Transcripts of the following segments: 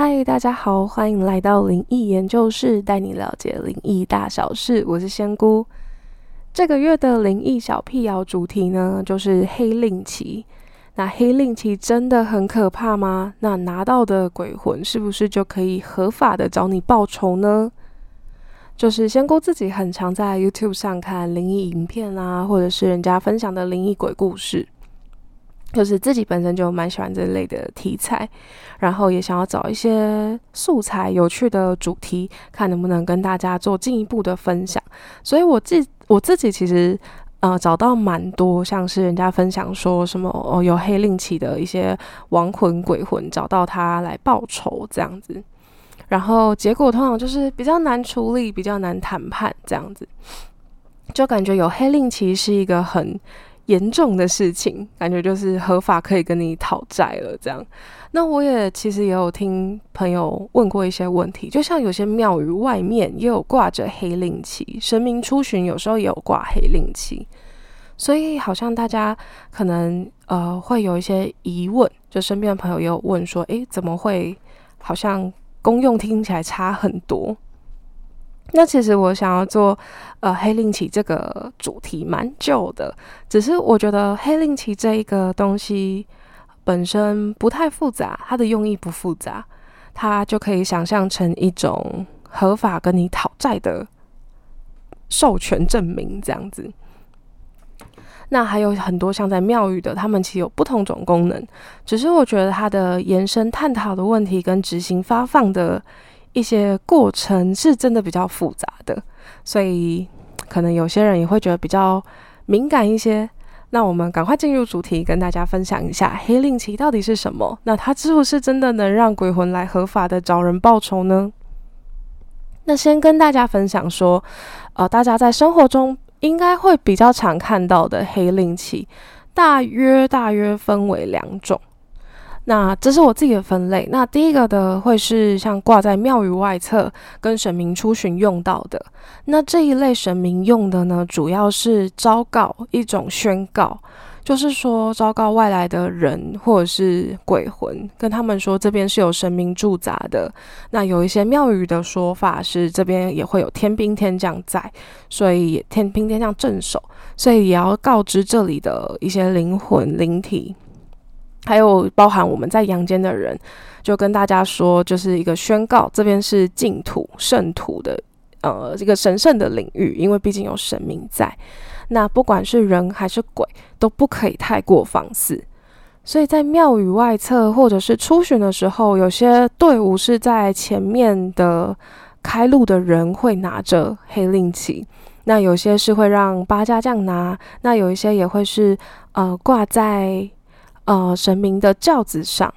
嗨，大家好，欢迎来到灵异研究室，带你了解灵异大小事。我是仙姑。这个月的灵异小辟谣主题呢，就是黑令旗。那黑令旗真的很可怕吗？那拿到的鬼魂是不是就可以合法的找你报仇呢？就是仙姑自己很常在 YouTube 上看灵异影片啊，或者是人家分享的灵异鬼故事。就是自己本身就蛮喜欢这类的题材，然后也想要找一些素材、有趣的主题，看能不能跟大家做进一步的分享。所以我自我自己其实呃找到蛮多，像是人家分享说什么哦有黑令旗的一些亡魂鬼魂找到他来报仇这样子，然后结果通常就是比较难处理、比较难谈判这样子，就感觉有黑令旗是一个很。严重的事情，感觉就是合法可以跟你讨债了。这样，那我也其实也有听朋友问过一些问题，就像有些庙宇外面也有挂着黑令旗，神明出巡有时候也有挂黑令旗，所以好像大家可能呃会有一些疑问，就身边的朋友也有问说，诶，怎么会好像功用听起来差很多？那其实我想要做呃黑令旗这个主题蛮久的，只是我觉得黑令旗这一个东西本身不太复杂，它的用意不复杂，它就可以想象成一种合法跟你讨债的授权证明这样子。那还有很多像在庙宇的，他们其实有不同种功能，只是我觉得它的延伸探讨的问题跟执行发放的。一些过程是真的比较复杂的，所以可能有些人也会觉得比较敏感一些。那我们赶快进入主题，跟大家分享一下黑令旗到底是什么？那它是不是真的能让鬼魂来合法的找人报仇呢？那先跟大家分享说，呃，大家在生活中应该会比较常看到的黑令旗，大约大约分为两种。那这是我自己的分类。那第一个的会是像挂在庙宇外侧跟神明出巡用到的。那这一类神明用的呢，主要是昭告一种宣告，就是说昭告外来的人或者是鬼魂，跟他们说这边是有神明驻扎的。那有一些庙宇的说法是这边也会有天兵天将在，所以天兵天将镇守，所以也要告知这里的一些灵魂灵体。还有包含我们在阳间的人，就跟大家说，就是一个宣告，这边是净土圣土的，呃，这个神圣的领域，因为毕竟有神明在。那不管是人还是鬼，都不可以太过放肆。所以在庙宇外侧或者是出巡的时候，有些队伍是在前面的开路的人会拿着黑令旗，那有些是会让八家将拿，那有一些也会是呃挂在。呃，神明的轿子上，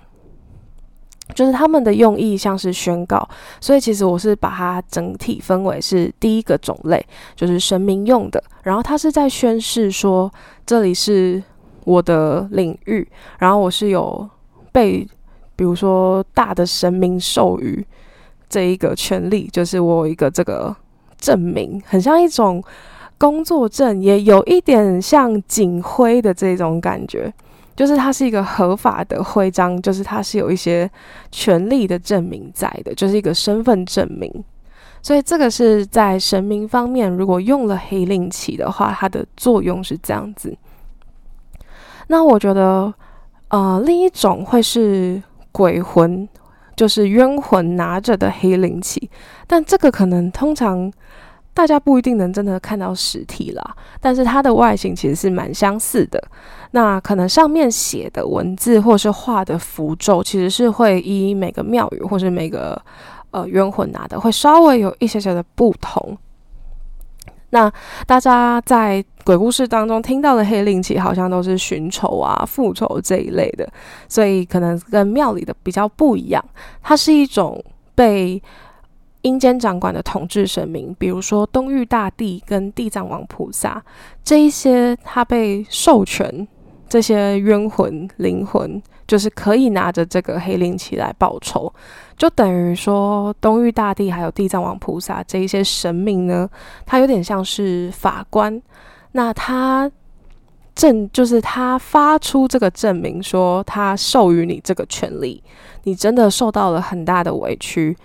就是他们的用意像是宣告，所以其实我是把它整体分为是第一个种类，就是神明用的，然后他是在宣誓说这里是我的领域，然后我是有被比如说大的神明授予这一个权利，就是我有一个这个证明，很像一种工作证，也有一点像警徽的这种感觉。就是它是一个合法的徽章，就是它是有一些权利的证明在的，就是一个身份证明。所以这个是在神明方面，如果用了黑令旗的话，它的作用是这样子。那我觉得，呃，另一种会是鬼魂，就是冤魂拿着的黑令旗，但这个可能通常。大家不一定能真的看到实体啦，但是它的外形其实是蛮相似的。那可能上面写的文字或是画的符咒，其实是会依每个庙宇或是每个呃冤魂拿的，会稍微有一些些的不同。那大家在鬼故事当中听到的黑令旗，好像都是寻仇啊、复仇这一类的，所以可能跟庙里的比较不一样。它是一种被。阴间掌管的统治神明，比如说东域大帝跟地藏王菩萨，这一些他被授权，这些冤魂灵魂就是可以拿着这个黑令旗来报仇，就等于说东域大帝还有地藏王菩萨这一些神明呢，他有点像是法官，那他证，就是他发出这个证明，说他授予你这个权利，你真的受到了很大的委屈，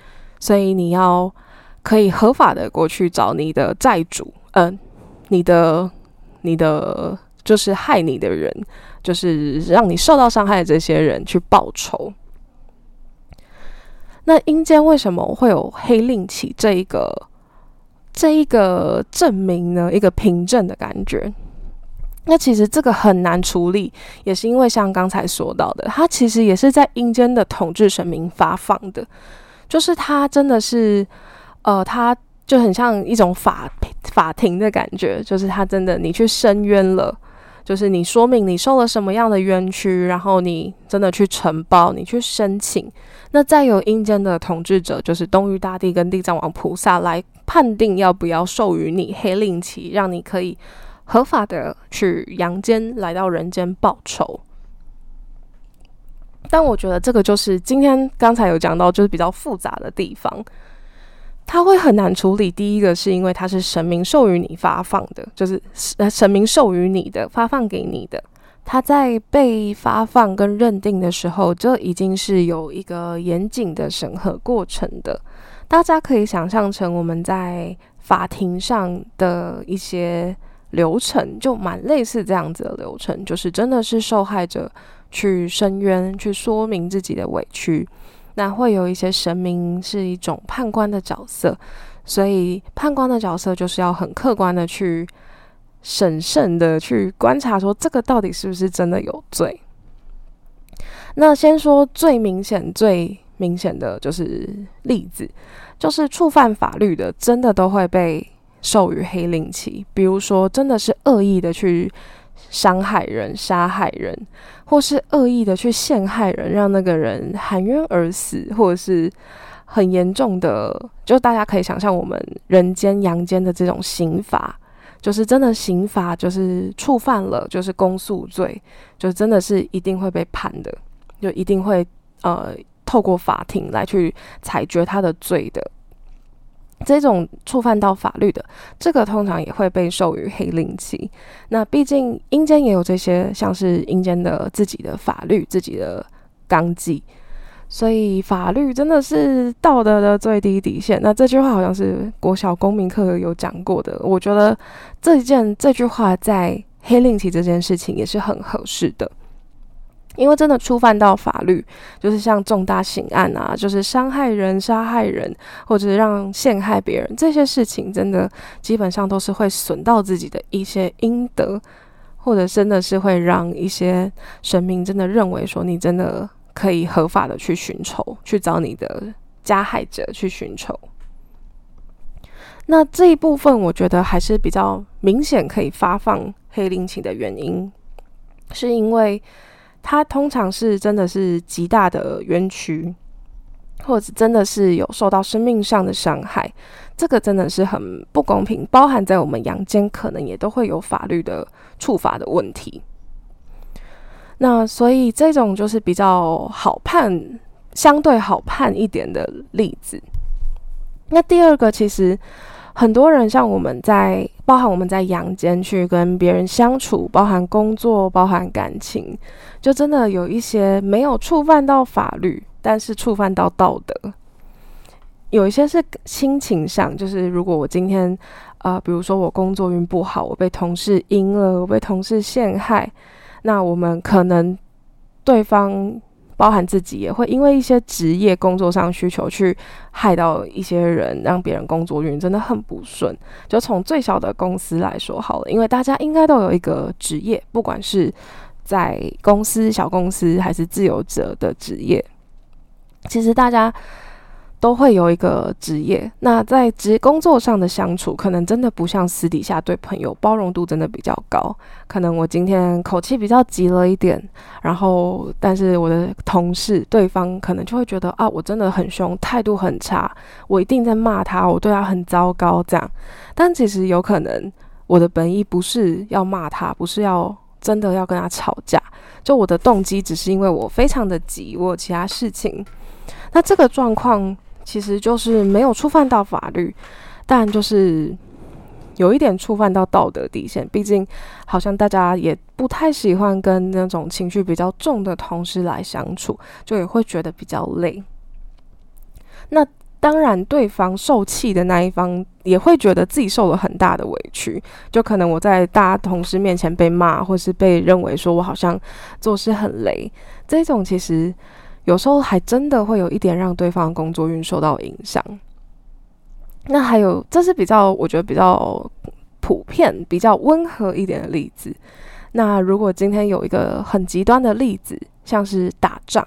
所以你要可以合法的过去找你的债主，嗯，你的你的就是害你的人，就是让你受到伤害的这些人去报仇。那阴间为什么会有黑令旗这一个这一个证明呢？一个凭证的感觉？那其实这个很难处理，也是因为像刚才说到的，它其实也是在阴间的统治神明发放的，就是它真的是，呃，它就很像一种法法庭的感觉，就是它真的你去申冤了。就是你说明你受了什么样的冤屈，然后你真的去呈报，你去申请，那再由阴间的统治者，就是东域大帝跟地藏王菩萨来判定要不要授予你黑令旗，让你可以合法的去阳间来到人间报仇。但我觉得这个就是今天刚才有讲到，就是比较复杂的地方。它会很难处理。第一个是因为它是神明授予你发放的，就是呃神明授予你的发放给你的。它在被发放跟认定的时候，这已经是有一个严谨的审核过程的。大家可以想象成我们在法庭上的一些流程，就蛮类似这样子的流程，就是真的是受害者去申冤，去说明自己的委屈。那会有一些神明是一种判官的角色，所以判官的角色就是要很客观的去审慎的去观察，说这个到底是不是真的有罪。那先说最明显、最明显的就是例子，就是触犯法律的，真的都会被授予黑令旗。比如说，真的是恶意的去。伤害人、杀害人，或是恶意的去陷害人，让那个人含冤而死，或者是很严重的，就大家可以想象我们人间、阳间的这种刑罚，就是真的刑罚，就是触犯了，就是公诉罪，就真的是一定会被判的，就一定会呃透过法庭来去裁决他的罪的。这种触犯到法律的，这个通常也会被授予黑令旗。那毕竟阴间也有这些，像是阴间的自己的法律、自己的纲纪，所以法律真的是道德的最低底线。那这句话好像是国小公民课有讲过的，我觉得这件这句话在黑令旗这件事情也是很合适的。因为真的触犯到法律，就是像重大刑案啊，就是伤害人、杀害人，或者是让陷害别人这些事情，真的基本上都是会损到自己的一些阴德，或者真的是会让一些神明真的认为说你真的可以合法的去寻仇，去找你的加害者去寻仇。那这一部分，我觉得还是比较明显可以发放黑灵旗的原因，是因为。他通常是真的是极大的冤屈，或者真的是有受到生命上的伤害，这个真的是很不公平。包含在我们阳间，可能也都会有法律的处罚的问题。那所以这种就是比较好判，相对好判一点的例子。那第二个其实。很多人像我们在，包含我们在阳间去跟别人相处，包含工作，包含感情，就真的有一些没有触犯到法律，但是触犯到道德。有一些是亲情上，就是如果我今天，呃，比如说我工作运不好，我被同事阴了，我被同事陷害，那我们可能对方。包含自己也会因为一些职业工作上需求去害到一些人，让别人工作运真的很不顺。就从最小的公司来说好了，因为大家应该都有一个职业，不管是在公司、小公司还是自由者的职业，其实大家。都会有一个职业，那在职工作上的相处，可能真的不像私底下对朋友包容度真的比较高。可能我今天口气比较急了一点，然后但是我的同事对方可能就会觉得啊，我真的很凶，态度很差，我一定在骂他，我对他很糟糕这样。但其实有可能我的本意不是要骂他，不是要真的要跟他吵架，就我的动机只是因为我非常的急，我有其他事情。那这个状况。其实就是没有触犯到法律，但就是有一点触犯到道德底线。毕竟，好像大家也不太喜欢跟那种情绪比较重的同事来相处，就也会觉得比较累。那当然，对方受气的那一方也会觉得自己受了很大的委屈，就可能我在大家同事面前被骂，或是被认为说我好像做事很雷，这种其实有时候还真的会有一点让对方工作运受到影响。那还有，这是比较我觉得比较普遍、比较温和一点的例子。那如果今天有一个很极端的例子，像是打仗。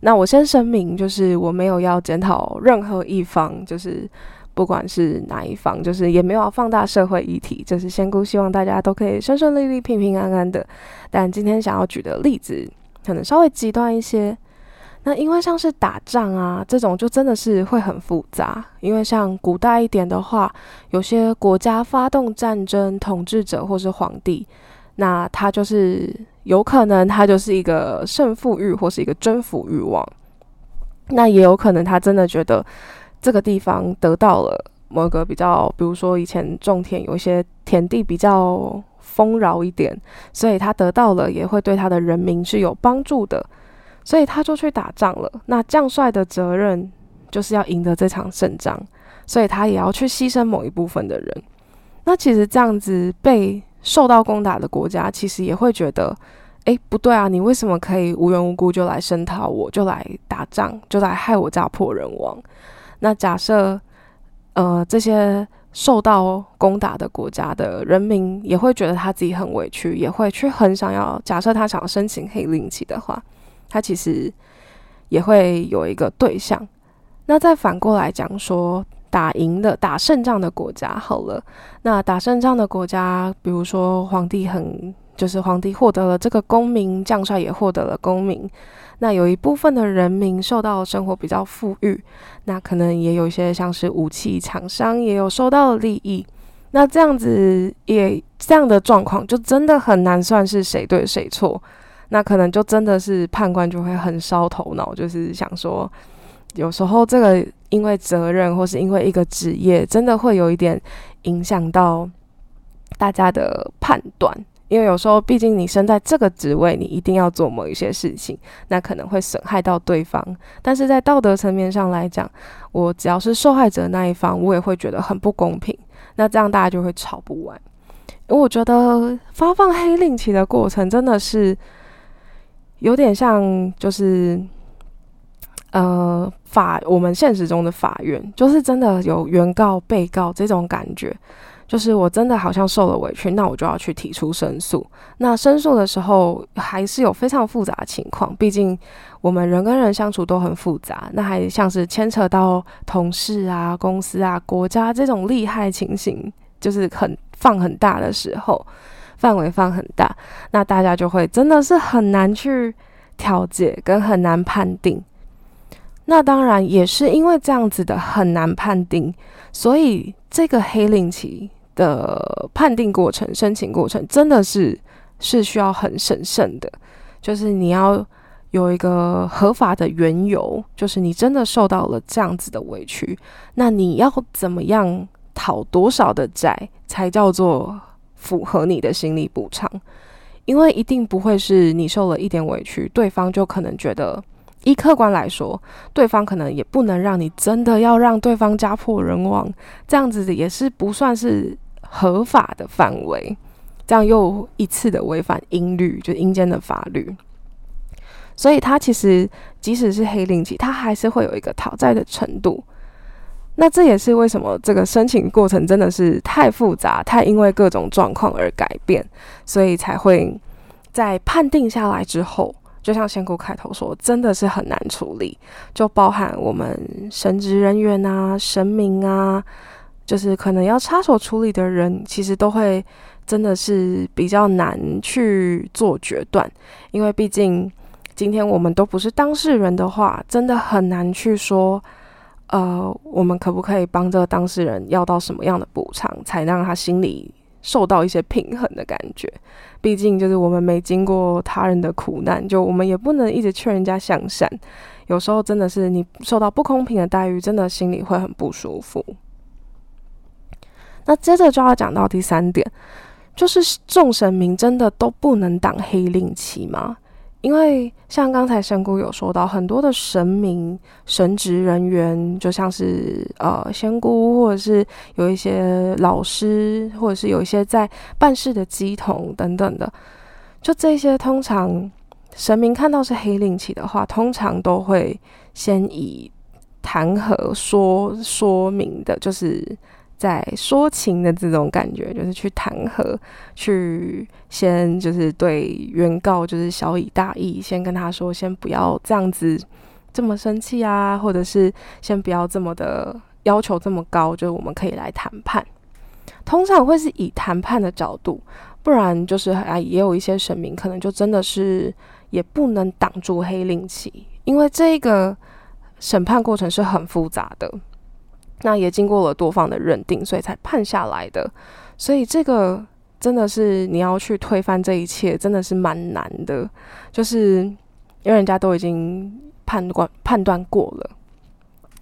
那我先声明，就是我没有要检讨任何一方，就是不管是哪一方，就是也没有要放大社会议题，就是仙姑希望大家都可以顺顺利利、平平安安的。但今天想要举的例子可能稍微极端一些。那因为像是打仗啊这种，就真的是会很复杂。因为像古代一点的话，有些国家发动战争，统治者或是皇帝。那他就是有可能，他就是一个胜负欲或是一个征服欲望。那也有可能，他真的觉得这个地方得到了某个比较，比如说以前种田有一些田地比较丰饶一点，所以他得到了也会对他的人民是有帮助的，所以他就去打仗了。那将帅的责任就是要赢得这场胜仗，所以他也要去牺牲某一部分的人。那其实这样子被。受到攻打的国家其实也会觉得，哎，不对啊，你为什么可以无缘无故就来声讨我，就来打仗，就来害我家破人亡？那假设，呃，这些受到攻打的国家的人民也会觉得他自己很委屈，也会去很想要。假设他想要申请黑令旗的话，他其实也会有一个对象。那再反过来讲说。打赢的、打胜仗的国家好了，那打胜仗的国家，比如说皇帝很，就是皇帝获得了这个功名，将帅也获得了功名，那有一部分的人民受到生活比较富裕，那可能也有一些像是武器厂商也有收到利益，那这样子也这样的状况，就真的很难算是谁对谁错，那可能就真的是判官就会很烧头脑，就是想说。有时候，这个因为责任，或是因为一个职业，真的会有一点影响到大家的判断。因为有时候，毕竟你身在这个职位，你一定要做某一些事情，那可能会损害到对方。但是在道德层面上来讲，我只要是受害者那一方，我也会觉得很不公平。那这样大家就会吵不完。因为我觉得发放黑令旗的过程真的是有点像，就是。呃，法我们现实中的法院就是真的有原告、被告这种感觉，就是我真的好像受了委屈，那我就要去提出申诉。那申诉的时候还是有非常复杂的情况，毕竟我们人跟人相处都很复杂，那还像是牵扯到同事啊、公司啊、国家这种利害情形，就是很放很大的时候，范围放很大，那大家就会真的是很难去调解，跟很难判定。那当然也是因为这样子的很难判定，所以这个黑令旗的判定过程、申请过程真的是是需要很审慎的。就是你要有一个合法的缘由，就是你真的受到了这样子的委屈，那你要怎么样讨多少的债才叫做符合你的心理补偿？因为一定不会是你受了一点委屈，对方就可能觉得。依客观来说，对方可能也不能让你真的要让对方家破人亡，这样子也是不算是合法的范围，这样又一次的违反阴律，就阴间的法律。所以，他其实即使是黑令旗，他还是会有一个讨债的程度。那这也是为什么这个申请过程真的是太复杂，太因为各种状况而改变，所以才会在判定下来之后。就像仙姑开头说，真的是很难处理，就包含我们神职人员啊、神明啊，就是可能要插手处理的人，其实都会真的是比较难去做决断，因为毕竟今天我们都不是当事人的话，真的很难去说，呃，我们可不可以帮这个当事人要到什么样的补偿，才让他心里。受到一些平衡的感觉，毕竟就是我们没经过他人的苦难，就我们也不能一直劝人家向善。有时候真的是你受到不公平的待遇，真的心里会很不舒服。那接着就要讲到第三点，就是众神明真的都不能挡黑令旗吗？因为像刚才仙姑有说到，很多的神明、神职人员，就像是呃仙姑，或者是有一些老师，或者是有一些在办事的机童等等的，就这些通常神明看到是黑令旗的话，通常都会先以弹劾说说明的，就是。在说情的这种感觉，就是去谈和，去先就是对原告就是小以大义，先跟他说，先不要这样子这么生气啊，或者是先不要这么的要求这么高，就是我们可以来谈判。通常会是以谈判的角度，不然就是啊，也有一些神明可能就真的是也不能挡住黑令旗，因为这个审判过程是很复杂的。那也经过了多方的认定，所以才判下来的。所以这个真的是你要去推翻这一切，真的是蛮难的。就是因为人家都已经判断判断过了。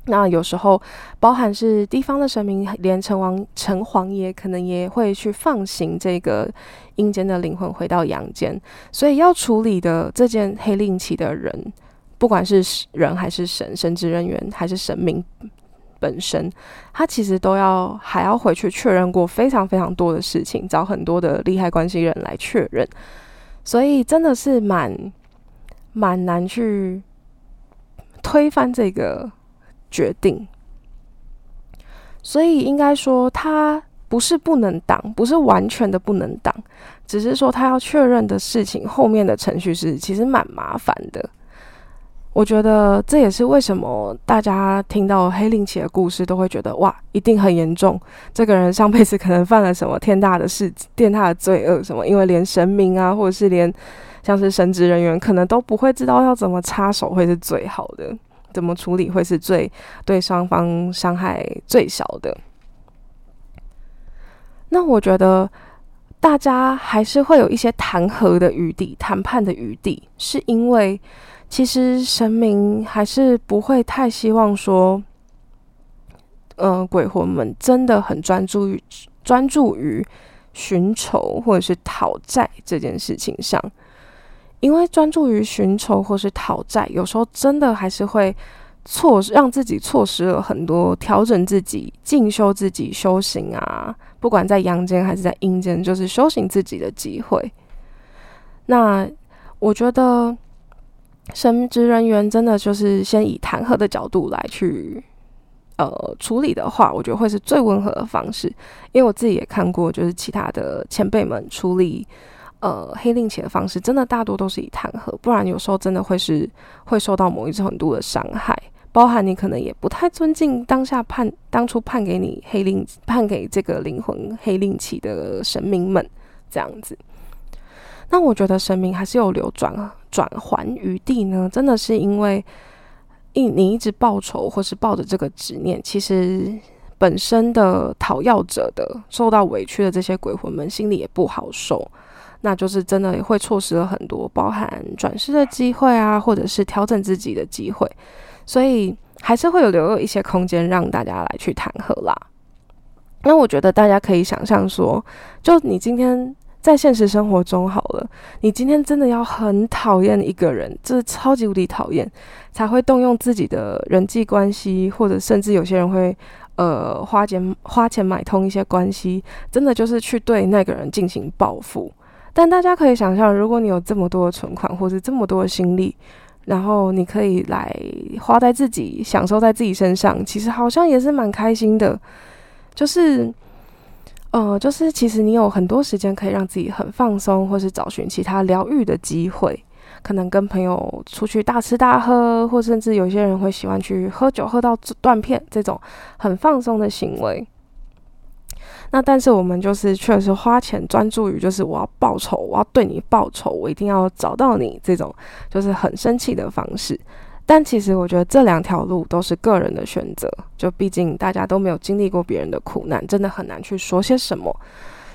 那有时候包含是地方的神明，连城王、城隍爷可能也会去放行这个阴间的灵魂回到阳间。所以要处理的这件黑令旗的人，不管是人还是神，神职人员还是神明。本身，他其实都要还要回去确认过非常非常多的事情，找很多的利害关系人来确认，所以真的是蛮蛮难去推翻这个决定。所以应该说，他不是不能挡，不是完全的不能挡，只是说他要确认的事情后面的程序是其实蛮麻烦的。我觉得这也是为什么大家听到黑令奇的故事都会觉得哇，一定很严重。这个人上辈子可能犯了什么天大的事、天大的罪恶什么？因为连神明啊，或者是连像是神职人员，可能都不会知道要怎么插手会是最好的，怎么处理会是最对双方伤害最小的。那我觉得大家还是会有一些谈和的余地、谈判的余地，是因为。其实神明还是不会太希望说，嗯，鬼魂们真的很专注于专注于寻仇或者是讨债这件事情上，因为专注于寻仇或是讨债，有时候真的还是会错让自己错失了很多调整自己、进修自己、修行啊，不管在阳间还是在阴间，就是修行自己的机会。那我觉得。神职人员真的就是先以弹劾的角度来去呃处理的话，我觉得会是最温和的方式。因为我自己也看过，就是其他的前辈们处理呃黑令旗的方式，真的大多都是以弹劾，不然有时候真的会是会受到某一种程度的伤害，包含你可能也不太尊敬当下判当初判给你黑令判给这个灵魂黑令旗的神明们这样子。那我觉得神明还是有流转啊转还余地呢，真的是因为一你一直报仇或是抱着这个执念，其实本身的讨要者的受到委屈的这些鬼魂们心里也不好受，那就是真的会错失了很多包含转世的机会啊，或者是调整自己的机会，所以还是会有留有一些空间让大家来去谈和啦。那我觉得大家可以想象说，就你今天。在现实生活中，好了，你今天真的要很讨厌一个人，这超级无敌讨厌，才会动用自己的人际关系，或者甚至有些人会，呃，花钱花钱买通一些关系，真的就是去对那个人进行报复。但大家可以想象，如果你有这么多的存款，或者这么多的心力，然后你可以来花在自己，享受在自己身上，其实好像也是蛮开心的，就是。呃，就是其实你有很多时间可以让自己很放松，或是找寻其他疗愈的机会，可能跟朋友出去大吃大喝，或甚至有些人会喜欢去喝酒喝到断片这种很放松的行为。那但是我们就是确实花钱专注于就是我要报仇，我要对你报仇，我一定要找到你这种就是很生气的方式。但其实我觉得这两条路都是个人的选择，就毕竟大家都没有经历过别人的苦难，真的很难去说些什么。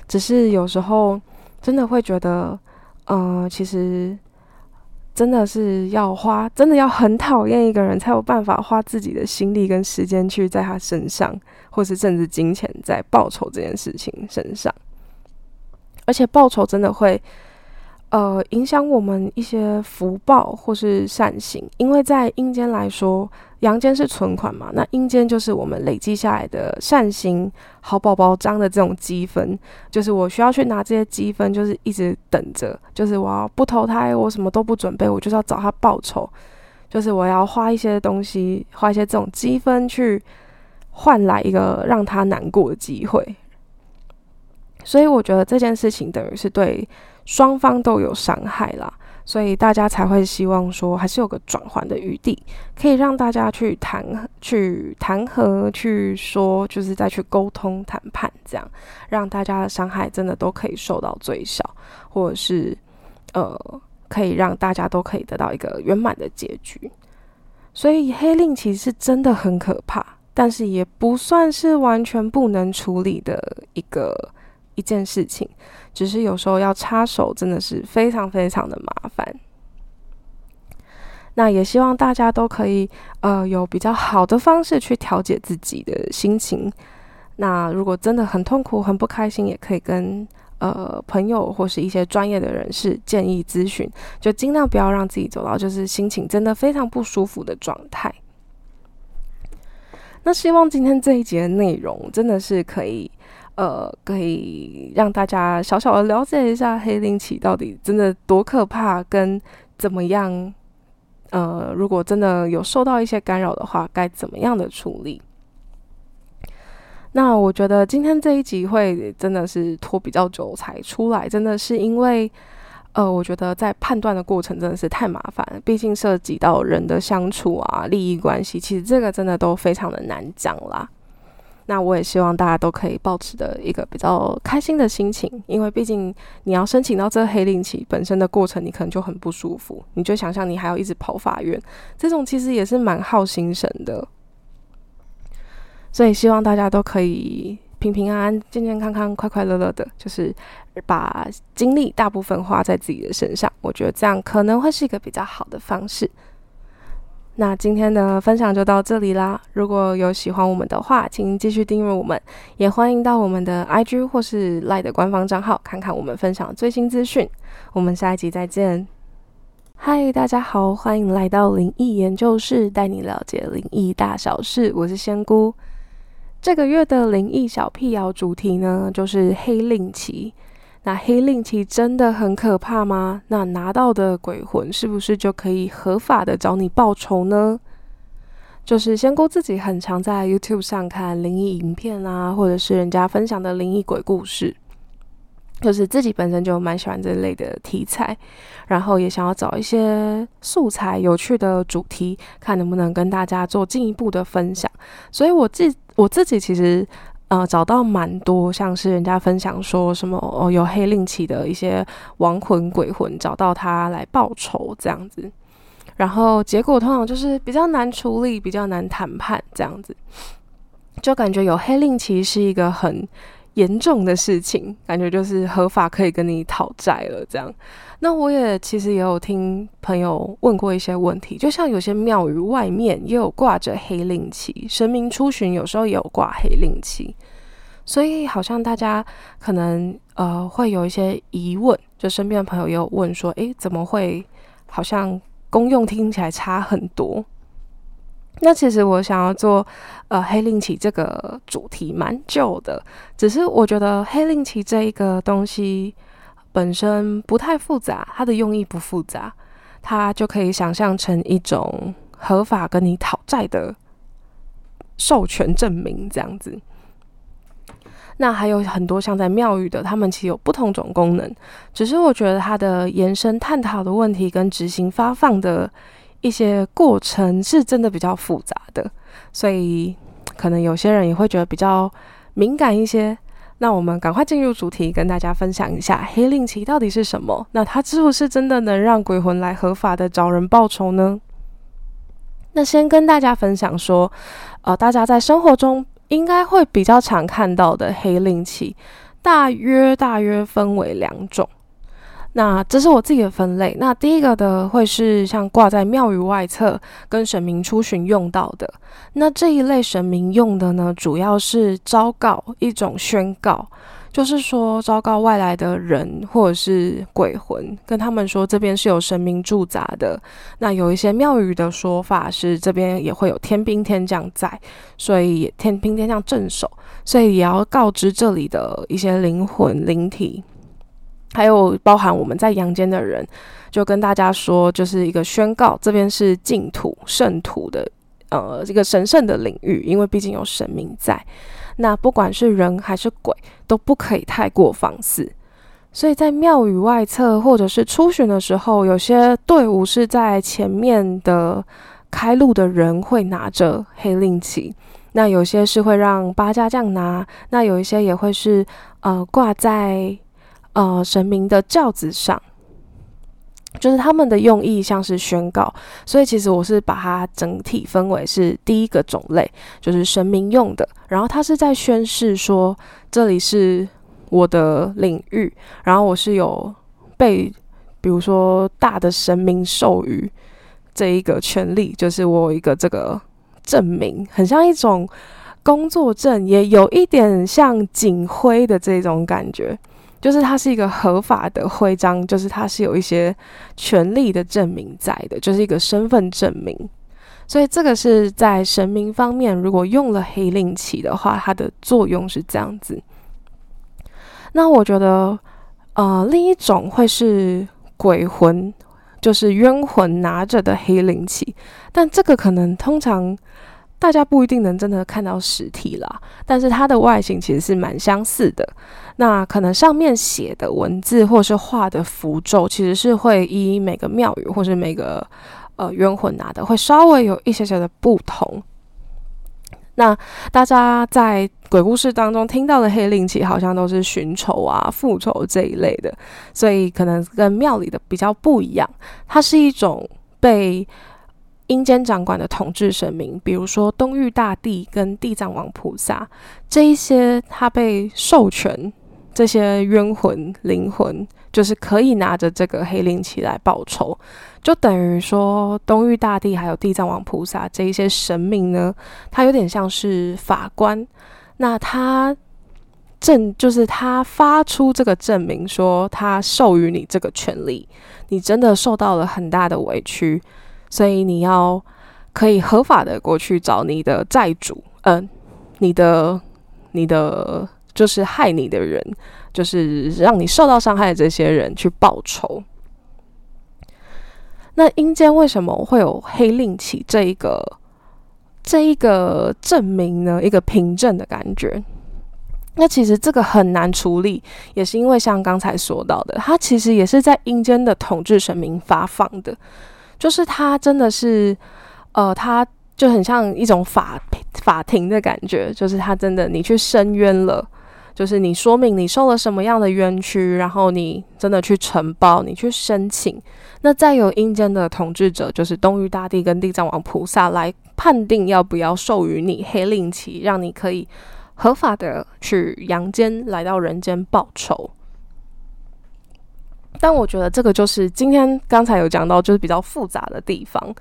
只是有时候真的会觉得，呃，其实真的是要花，真的要很讨厌一个人才有办法花自己的心力跟时间去在他身上，或是甚至金钱在报仇这件事情身上。而且报仇真的会，呃，影响我们一些福报或是善行，因为在阴间来说。阳间是存款嘛？那阴间就是我们累积下来的善行、好宝宝章的这种积分，就是我需要去拿这些积分，就是一直等着，就是我要不投胎，我什么都不准备，我就是要找他报仇，就是我要花一些东西，花一些这种积分去换来一个让他难过的机会。所以我觉得这件事情等于是对双方都有伤害啦。所以大家才会希望说，还是有个转换的余地，可以让大家去谈、去谈和、去说，就是再去沟通谈判，这样让大家的伤害真的都可以受到最小，或者是呃，可以让大家都可以得到一个圆满的结局。所以黑令其实真的很可怕，但是也不算是完全不能处理的一个一件事情。只是有时候要插手，真的是非常非常的麻烦。那也希望大家都可以，呃，有比较好的方式去调节自己的心情。那如果真的很痛苦、很不开心，也可以跟呃朋友或是一些专业的人士建议咨询，就尽量不要让自己走到就是心情真的非常不舒服的状态。那希望今天这一节的内容真的是可以。呃，可以让大家小小的了解一下黑灵期到底真的多可怕，跟怎么样？呃，如果真的有受到一些干扰的话，该怎么样的处理？那我觉得今天这一集会真的是拖比较久才出来，真的是因为，呃，我觉得在判断的过程真的是太麻烦了，毕竟涉及到人的相处啊、利益关系，其实这个真的都非常的难讲啦。那我也希望大家都可以保持的一个比较开心的心情，因为毕竟你要申请到这个黑令旗本身的过程，你可能就很不舒服。你就想象你还要一直跑法院，这种其实也是蛮耗心神的。所以希望大家都可以平平安安、健健康康、快快乐乐的，就是把精力大部分花在自己的身上。我觉得这样可能会是一个比较好的方式。那今天的分享就到这里啦。如果有喜欢我们的话，请继续订阅我们，也欢迎到我们的 IG 或是赖的官方账号看看我们分享最新资讯。我们下一集再见。嗨，大家好，欢迎来到灵异研究室，带你了解灵异大小事。我是仙姑。这个月的灵异小辟谣主题呢，就是黑令旗。那黑令旗真的很可怕吗？那拿到的鬼魂是不是就可以合法的找你报仇呢？就是仙姑自己很常在 YouTube 上看灵异影片啊，或者是人家分享的灵异鬼故事，就是自己本身就蛮喜欢这类的题材，然后也想要找一些素材、有趣的主题，看能不能跟大家做进一步的分享。所以我自我自己其实。呃，找到蛮多，像是人家分享说什么哦，有黑令旗的一些亡魂鬼魂找到他来报仇这样子，然后结果通常就是比较难处理，比较难谈判这样子，就感觉有黑令旗是一个很严重的事情，感觉就是合法可以跟你讨债了这样。那我也其实也有听朋友问过一些问题，就像有些庙宇外面也有挂着黑令旗，神明出巡有时候也有挂黑令旗，所以好像大家可能呃会有一些疑问，就身边的朋友也有问说，诶，怎么会好像功用听起来差很多？那其实我想要做呃黑令旗这个主题蛮久的，只是我觉得黑令旗这一个东西。本身不太复杂，它的用意不复杂，它就可以想象成一种合法跟你讨债的授权证明这样子。那还有很多像在庙宇的，他们其实有不同种功能，只是我觉得它的延伸探讨的问题跟执行发放的一些过程是真的比较复杂的，所以可能有些人也会觉得比较敏感一些。那我们赶快进入主题，跟大家分享一下黑令旗到底是什么？那它是不是真的能让鬼魂来合法的找人报仇呢？那先跟大家分享说，呃，大家在生活中应该会比较常看到的黑令旗，大约大约分为两种。那这是我自己的分类。那第一个的会是像挂在庙宇外侧跟神明出巡用到的。那这一类神明用的呢，主要是昭告一种宣告，就是说昭告外来的人或者是鬼魂，跟他们说这边是有神明驻扎的。那有一些庙宇的说法是这边也会有天兵天将在，所以天兵天将镇守，所以也要告知这里的一些灵魂灵体。还有包含我们在阳间的人，就跟大家说，就是一个宣告，这边是净土圣土的，呃，这个神圣的领域，因为毕竟有神明在。那不管是人还是鬼，都不可以太过放肆。所以在庙宇外侧或者是出巡的时候，有些队伍是在前面的开路的人会拿着黑令旗，那有些是会让八家将拿，那有一些也会是呃挂在。呃，神明的轿子上，就是他们的用意像是宣告，所以其实我是把它整体分为是第一个种类，就是神明用的，然后他是在宣誓说这里是我的领域，然后我是有被比如说大的神明授予这一个权利，就是我有一个这个证明，很像一种工作证，也有一点像警徽的这种感觉。就是它是一个合法的徽章，就是它是有一些权利的证明在的，就是一个身份证明。所以这个是在神明方面，如果用了黑令旗的话，它的作用是这样子。那我觉得，呃，另一种会是鬼魂，就是冤魂拿着的黑令旗，但这个可能通常。大家不一定能真的看到实体啦，但是它的外形其实是蛮相似的。那可能上面写的文字或是画的符咒，其实是会依每个庙宇或是每个呃冤魂拿的，会稍微有一些些的不同。那大家在鬼故事当中听到的黑令旗，好像都是寻仇啊、复仇这一类的，所以可能跟庙里的比较不一样。它是一种被。阴间掌管的统治神明，比如说东域大帝跟地藏王菩萨，这一些他被授权，这些冤魂灵魂就是可以拿着这个黑灵旗来报仇，就等于说东域大帝还有地藏王菩萨这一些神明呢，他有点像是法官，那他证就是他发出这个证明，说他授予你这个权利，你真的受到了很大的委屈。所以你要可以合法的过去找你的债主，嗯，你的你的就是害你的人，就是让你受到伤害的这些人去报仇。那阴间为什么会有黑令旗这一个这一个证明呢？一个凭证的感觉？那其实这个很难处理，也是因为像刚才说到的，它其实也是在阴间的统治神明发放的。就是他真的是，呃，他就很像一种法法庭的感觉。就是他真的，你去申冤了，就是你说明你受了什么样的冤屈，然后你真的去呈报，你去申请，那再由阴间的统治者，就是东域大帝跟地藏王菩萨来判定要不要授予你黑令旗，让你可以合法的去阳间来到人间报仇。但我觉得这个就是今天刚才有讲到，就是比较复杂的地方，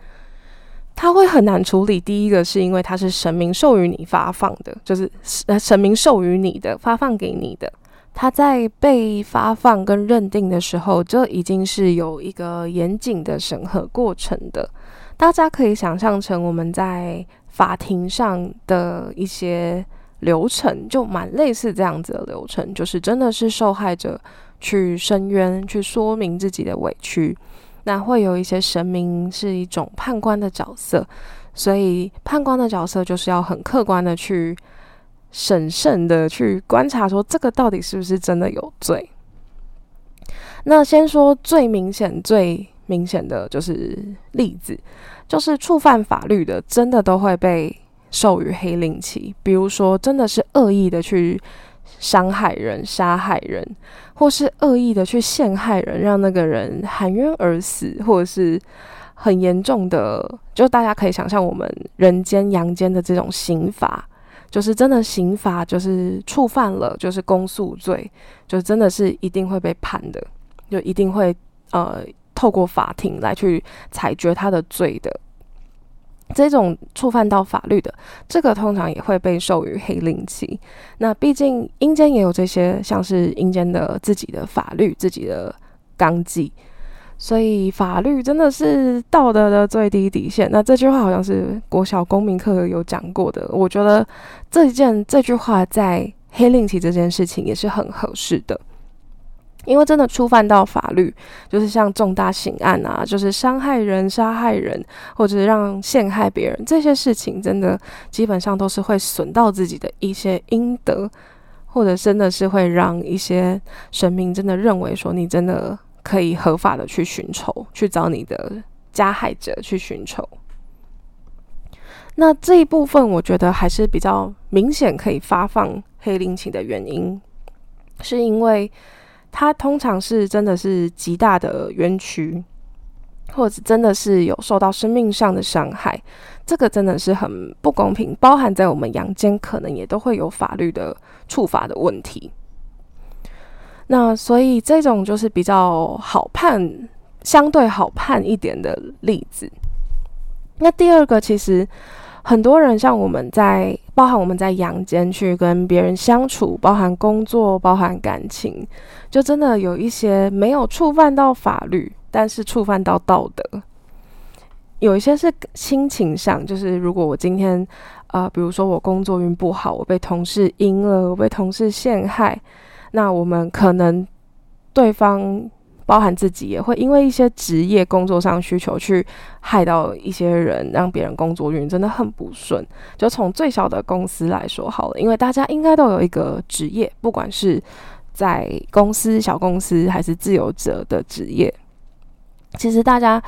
它会很难处理。第一个是因为它是神明授予你发放的，就是呃神明授予你的发放给你的，它在被发放跟认定的时候，就已经是有一个严谨的审核过程的。大家可以想象成我们在法庭上的一些流程，就蛮类似这样子的流程，就是真的是受害者。去申冤，去说明自己的委屈，那会有一些神明是一种判官的角色，所以判官的角色就是要很客观的去审慎的去观察，说这个到底是不是真的有罪。那先说最明显、最明显的就是例子，就是触犯法律的，真的都会被授予黑令旗，比如说真的是恶意的去。伤害人、杀害人，或是恶意的去陷害人，让那个人含冤而死，或者是很严重的，就大家可以想象我们人间、阳间的这种刑罚，就是真的刑罚，就是触犯了，就是公诉罪，就真的是一定会被判的。就一定会呃透过法庭来去裁决他的罪的。这种触犯到法律的，这个通常也会被授予黑令旗。那毕竟阴间也有这些，像是阴间的自己的法律、自己的纲纪，所以法律真的是道德的最低底线。那这句话好像是国小公民课有讲过的，我觉得这件这句话在黑令旗这件事情也是很合适的。因为真的触犯到法律，就是像重大刑案啊，就是伤害人、杀害人，或者是让陷害别人这些事情，真的基本上都是会损到自己的一些阴德，或者真的是会让一些神明真的认为说你真的可以合法的去寻仇，去找你的加害者去寻仇。那这一部分，我觉得还是比较明显可以发放黑灵旗的原因，是因为。它通常是真的是极大的冤屈，或者真的是有受到生命上的伤害，这个真的是很不公平。包含在我们阳间，可能也都会有法律的处罚的问题。那所以这种就是比较好判，相对好判一点的例子。那第二个，其实很多人像我们在。包含我们在阳间去跟别人相处，包含工作，包含感情，就真的有一些没有触犯到法律，但是触犯到道德。有一些是亲情上，就是如果我今天，呃，比如说我工作运不好，我被同事阴了，我被同事陷害，那我们可能对方。包含自己也会因为一些职业工作上需求去害到一些人，让别人工作运真的很不顺。就从最小的公司来说好了，因为大家应该都有一个职业，不管是在公司、小公司还是自由者的职业，其实大家。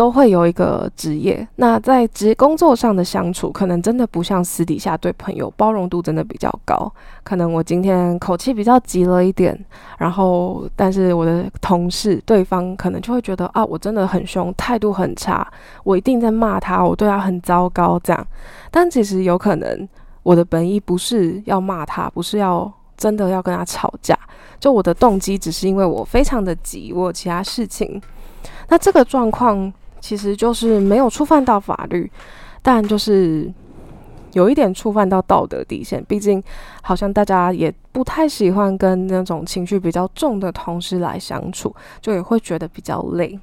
都会有一个职业，那在职工作上的相处，可能真的不像私底下对朋友包容度真的比较高。可能我今天口气比较急了一点，然后但是我的同事对方可能就会觉得啊，我真的很凶，态度很差，我一定在骂他，我对他很糟糕这样。但其实有可能我的本意不是要骂他，不是要真的要跟他吵架，就我的动机只是因为我非常的急，我有其他事情。那这个状况。其实就是没有触犯到法律，但就是有一点触犯到道德底线。毕竟，好像大家也不太喜欢跟那种情绪比较重的同事来相处，就也会觉得比较累。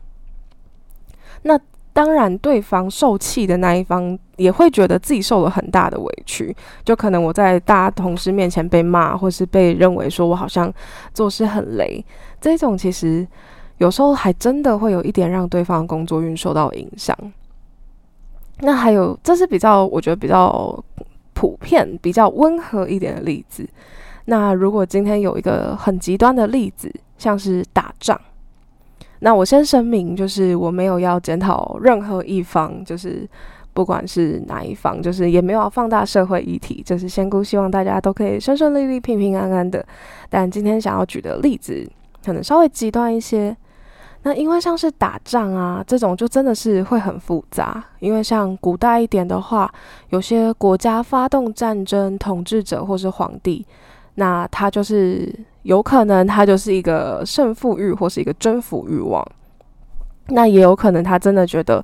那当然，对方受气的那一方也会觉得自己受了很大的委屈。就可能我在大家同事面前被骂，或是被认为说我好像做事很雷，这种其实。有时候还真的会有一点让对方工作运受到影响。那还有，这是比较我觉得比较普遍、比较温和一点的例子。那如果今天有一个很极端的例子，像是打仗，那我先声明，就是我没有要检讨任何一方，就是不管是哪一方，就是也没有要放大社会议题，就是仙姑希望大家都可以顺顺利利、平平安安的。但今天想要举的例子，可能稍微极端一些。那因为像是打仗啊这种，就真的是会很复杂。因为像古代一点的话，有些国家发动战争，统治者或是皇帝，那他就是有可能他就是一个胜负欲或是一个征服欲望。那也有可能他真的觉得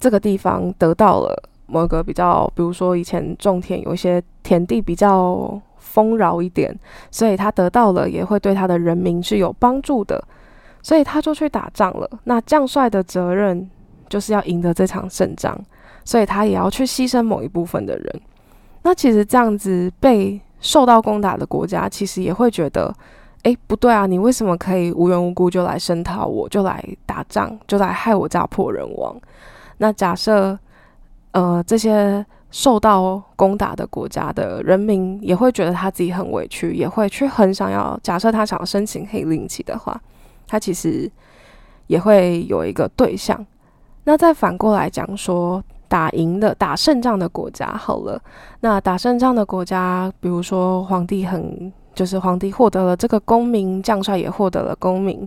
这个地方得到了某个比较，比如说以前种田有一些田地比较丰饶一点，所以他得到了也会对他的人民是有帮助的。所以他就去打仗了。那将帅的责任就是要赢得这场胜仗，所以他也要去牺牲某一部分的人。那其实这样子被受到攻打的国家，其实也会觉得，哎，不对啊，你为什么可以无缘无故就来声讨我，就来打仗，就来害我家破人亡？那假设，呃，这些受到攻打的国家的人民也会觉得他自己很委屈，也会去很想要。假设他想要申请黑令旗的话。他其实也会有一个对象，那再反过来讲说，打赢的、打胜仗的国家好了，那打胜仗的国家，比如说皇帝很，就是皇帝获得了这个功名，将帅也获得了功名，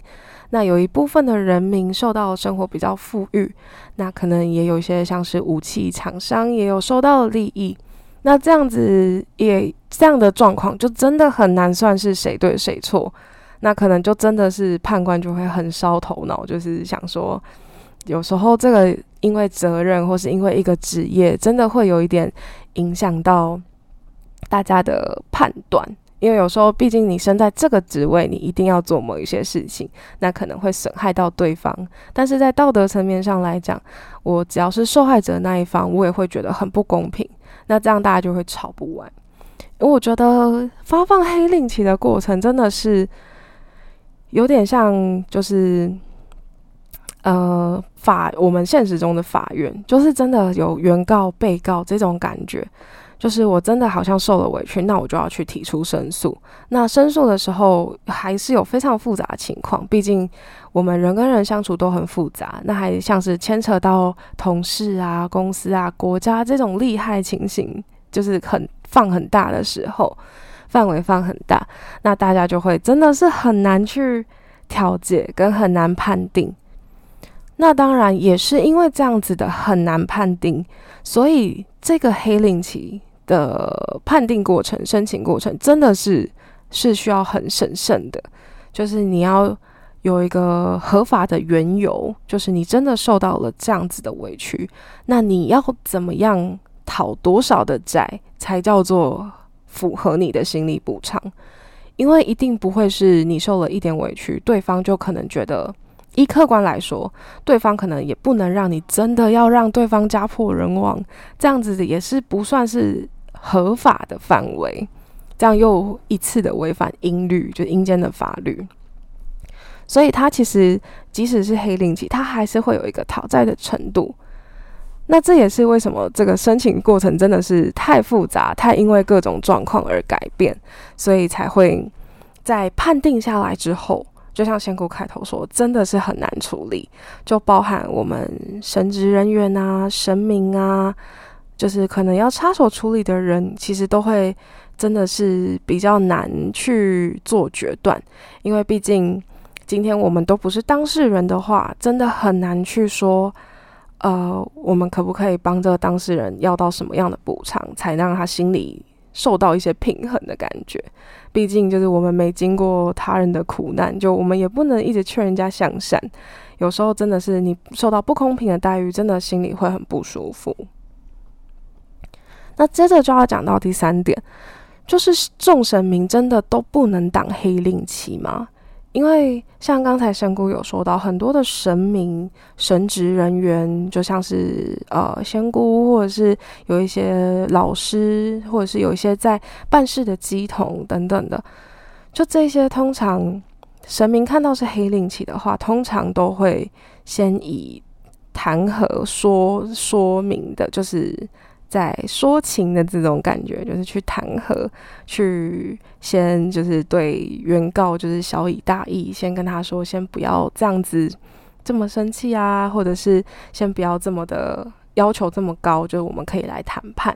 那有一部分的人民受到生活比较富裕，那可能也有一些像是武器厂商也有收到利益，那这样子也这样的状况，就真的很难算是谁对谁错。那可能就真的是判官就会很烧头脑，就是想说，有时候这个因为责任或是因为一个职业，真的会有一点影响到大家的判断。因为有时候，毕竟你身在这个职位，你一定要做某一些事情，那可能会损害到对方。但是在道德层面上来讲，我只要是受害者那一方，我也会觉得很不公平。那这样大家就会吵不完。因为我觉得发放黑令旗的过程真的是有点像，就是呃法我们现实中的法院，就是真的有原告、被告这种感觉。就是我真的好像受了委屈，那我就要去提出申诉。那申诉的时候还是有非常复杂的情况，毕竟我们人跟人相处都很复杂。那还像是牵扯到同事啊、公司啊、国家这种利害情形，就是很放很大的时候，范围放很大，那大家就会真的是很难去调解，跟很难判定。那当然也是因为这样子的很难判定，所以这个黑令旗。的判定过程、申请过程真的是是需要很审慎的，就是你要有一个合法的缘由，就是你真的受到了这样子的委屈，那你要怎么样讨多少的债才叫做符合你的心理补偿？因为一定不会是你受了一点委屈，对方就可能觉得，依客观来说，对方可能也不能让你真的要让对方家破人亡，这样子也是不算是。合法的范围，这样又一次的违反英律，就阴间的法律。所以，他其实即使是黑令旗，他还是会有一个讨债的程度。那这也是为什么这个申请过程真的是太复杂，太因为各种状况而改变，所以才会在判定下来之后，就像仙姑开头说，真的是很难处理，就包含我们神职人员啊、神明啊。就是可能要插手处理的人，其实都会真的是比较难去做决断，因为毕竟今天我们都不是当事人的话，真的很难去说，呃，我们可不可以帮这个当事人要到什么样的补偿，才让他心里受到一些平衡的感觉？毕竟就是我们没经过他人的苦难，就我们也不能一直劝人家向善，有时候真的是你受到不公平的待遇，真的心里会很不舒服。那接着就要讲到第三点，就是众神明真的都不能挡黑令旗吗？因为像刚才神姑有说到，很多的神明、神职人员，就像是呃仙姑，或者是有一些老师，或者是有一些在办事的机童等等的，就这些通常神明看到是黑令旗的话，通常都会先以弹劾说说明的，就是。在说情的这种感觉，就是去谈和，去先就是对原告就是小以大义，先跟他说，先不要这样子这么生气啊，或者是先不要这么的要求这么高，就是我们可以来谈判。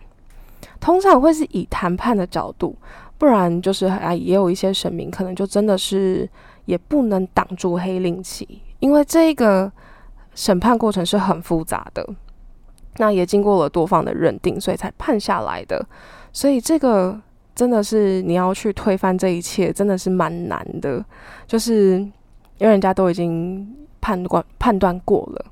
通常会是以谈判的角度，不然就是啊，也有一些神明可能就真的是也不能挡住黑令旗，因为这个审判过程是很复杂的。那也经过了多方的认定，所以才判下来的。所以这个真的是你要去推翻这一切，真的是蛮难的。就是因为人家都已经判断判断过了。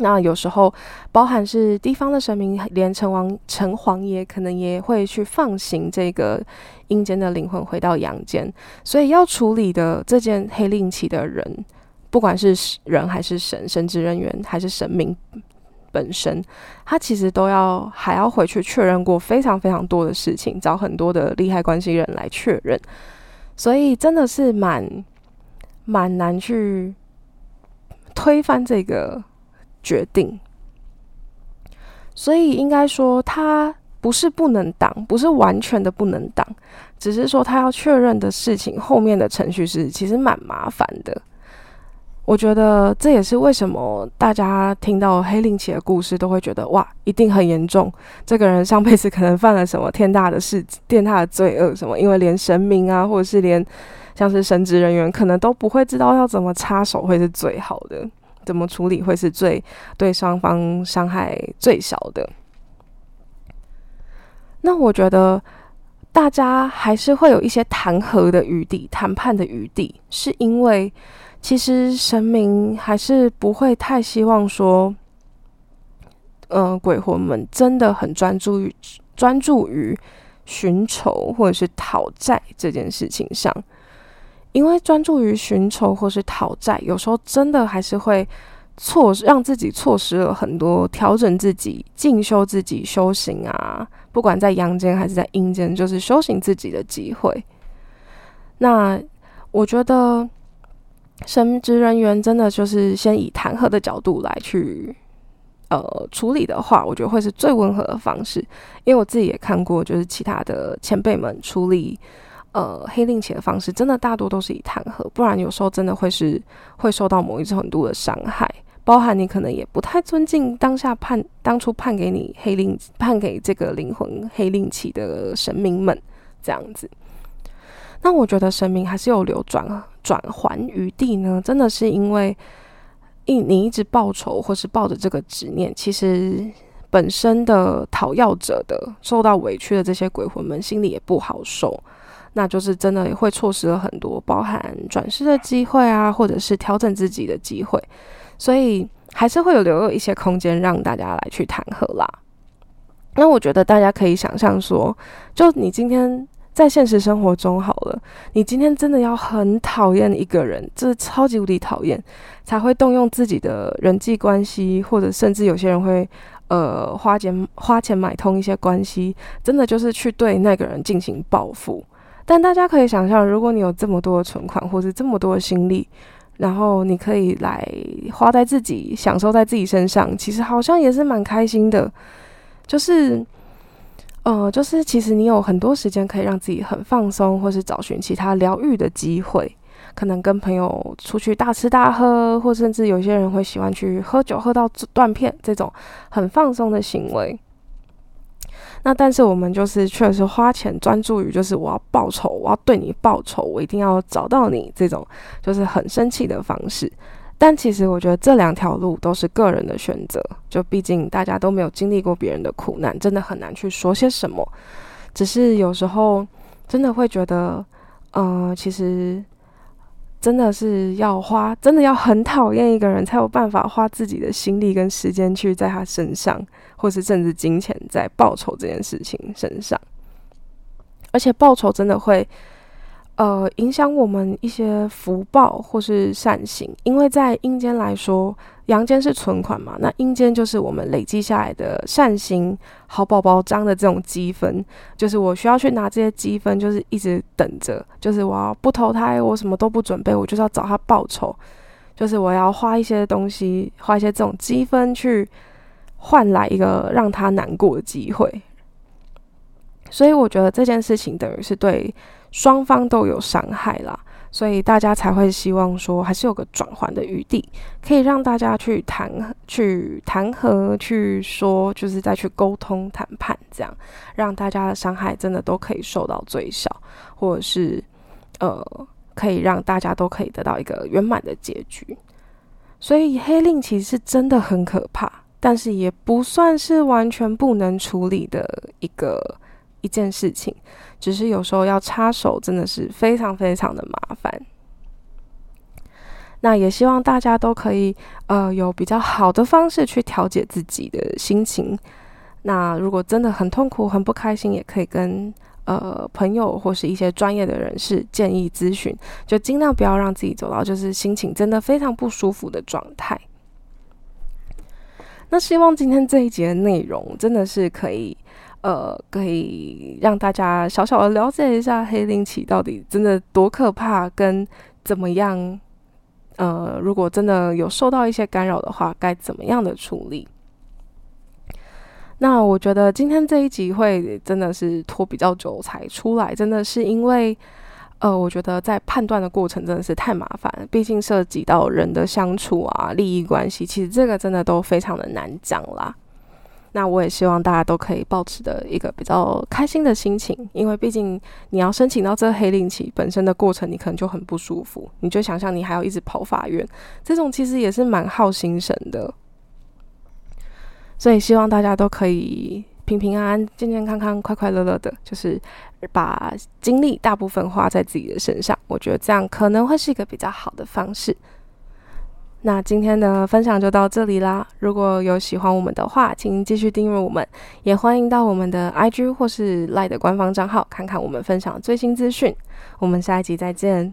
那有时候包含是地方的神明，连城王、城隍爷可能也会去放行这个阴间的灵魂回到阳间。所以要处理的这件黑令旗的人，不管是人还是神，神职人员还是神明。本身，他其实都要还要回去确认过非常非常多的事情，找很多的利害关系人来确认，所以真的是蛮蛮难去推翻这个决定。所以应该说，他不是不能挡，不是完全的不能挡，只是说他要确认的事情后面的程序是其实蛮麻烦的。我觉得这也是为什么大家听到黑令旗的故事都会觉得哇，一定很严重。这个人上辈子可能犯了什么天大的事、天大的罪恶什么？因为连神明啊，或者是连像是神职人员，可能都不会知道要怎么插手会是最好的，怎么处理会是最对双方伤害最小的。那我觉得。大家还是会有一些谈和的余地、谈判的余地，是因为其实神明还是不会太希望说，呃，鬼魂们真的很专注于专注于寻仇或者是讨债这件事情上，因为专注于寻仇或是讨债，有时候真的还是会。错让自己错失了很多调整自己、进修自己、修行啊，不管在阳间还是在阴间，就是修行自己的机会。那我觉得神职人员真的就是先以弹劾的角度来去呃处理的话，我觉得会是最温和的方式。因为我自己也看过，就是其他的前辈们处理呃黑令旗的方式，真的大多都是以弹劾，不然有时候真的会是会受到某一程度的伤害。包含你可能也不太尊敬当下判当初判给你黑令判给这个灵魂黑令旗的神明们这样子，那我觉得神明还是有流转转还余地呢。真的是因为一你一直报仇或是抱着这个执念，其实本身的讨要者的受到委屈的这些鬼魂们心里也不好受，那就是真的会错失了很多包含转世的机会啊，或者是调整自己的机会。所以还是会有留有一些空间让大家来去谈和啦。那我觉得大家可以想象说，就你今天在现实生活中好了，你今天真的要很讨厌一个人，这超级无敌讨厌，才会动用自己的人际关系，或者甚至有些人会呃花钱花钱买通一些关系，真的就是去对那个人进行报复。但大家可以想象，如果你有这么多的存款，或者这么多的心力。然后你可以来花在自己、享受在自己身上，其实好像也是蛮开心的。就是，呃，就是其实你有很多时间可以让自己很放松，或是找寻其他疗愈的机会。可能跟朋友出去大吃大喝，或甚至有些人会喜欢去喝酒喝到断片，这种很放松的行为。那但是我们就是确实花钱专注于就是我要报仇，我要对你报仇，我一定要找到你这种就是很生气的方式。但其实我觉得这两条路都是个人的选择，就毕竟大家都没有经历过别人的苦难，真的很难去说些什么。只是有时候真的会觉得，呃，其实。真的是要花，真的要很讨厌一个人才有办法花自己的心力跟时间去在他身上，或是甚至金钱在报仇这件事情身上，而且报仇真的会。呃，影响我们一些福报或是善行，因为在阴间来说，阳间是存款嘛，那阴间就是我们累积下来的善行、好宝宝章的这种积分，就是我需要去拿这些积分，就是一直等着，就是我要不投胎，我什么都不准备，我就是要找他报仇，就是我要花一些东西，花一些这种积分去换来一个让他难过的机会，所以我觉得这件事情等于是对。双方都有伤害啦，所以大家才会希望说，还是有个转换的余地，可以让大家去谈、去谈和、去说，就是再去沟通谈判，这样让大家的伤害真的都可以受到最小，或者是呃，可以让大家都可以得到一个圆满的结局。所以黑令其实真的很可怕，但是也不算是完全不能处理的一个一件事情。只是有时候要插手，真的是非常非常的麻烦。那也希望大家都可以，呃，有比较好的方式去调节自己的心情。那如果真的很痛苦、很不开心，也可以跟呃朋友或是一些专业的人士建议咨询，就尽量不要让自己走到就是心情真的非常不舒服的状态。那希望今天这一节的内容真的是可以。呃，可以让大家小小的了解一下黑灵旗到底真的多可怕，跟怎么样？呃，如果真的有受到一些干扰的话，该怎么样的处理？那我觉得今天这一集会真的是拖比较久才出来，真的是因为，呃，我觉得在判断的过程真的是太麻烦，毕竟涉及到人的相处啊、利益关系，其实这个真的都非常的难讲啦。那我也希望大家都可以保持的一个比较开心的心情，因为毕竟你要申请到这黑令旗本身的过程，你可能就很不舒服。你就想象你还要一直跑法院，这种其实也是蛮耗心神的。所以希望大家都可以平平安安、健健康康、快快乐乐的，就是把精力大部分花在自己的身上。我觉得这样可能会是一个比较好的方式。那今天的分享就到这里啦。如果有喜欢我们的话，请继续订阅我们，也欢迎到我们的 IG 或是 Line 的官方账号看看我们分享最新资讯。我们下一集再见。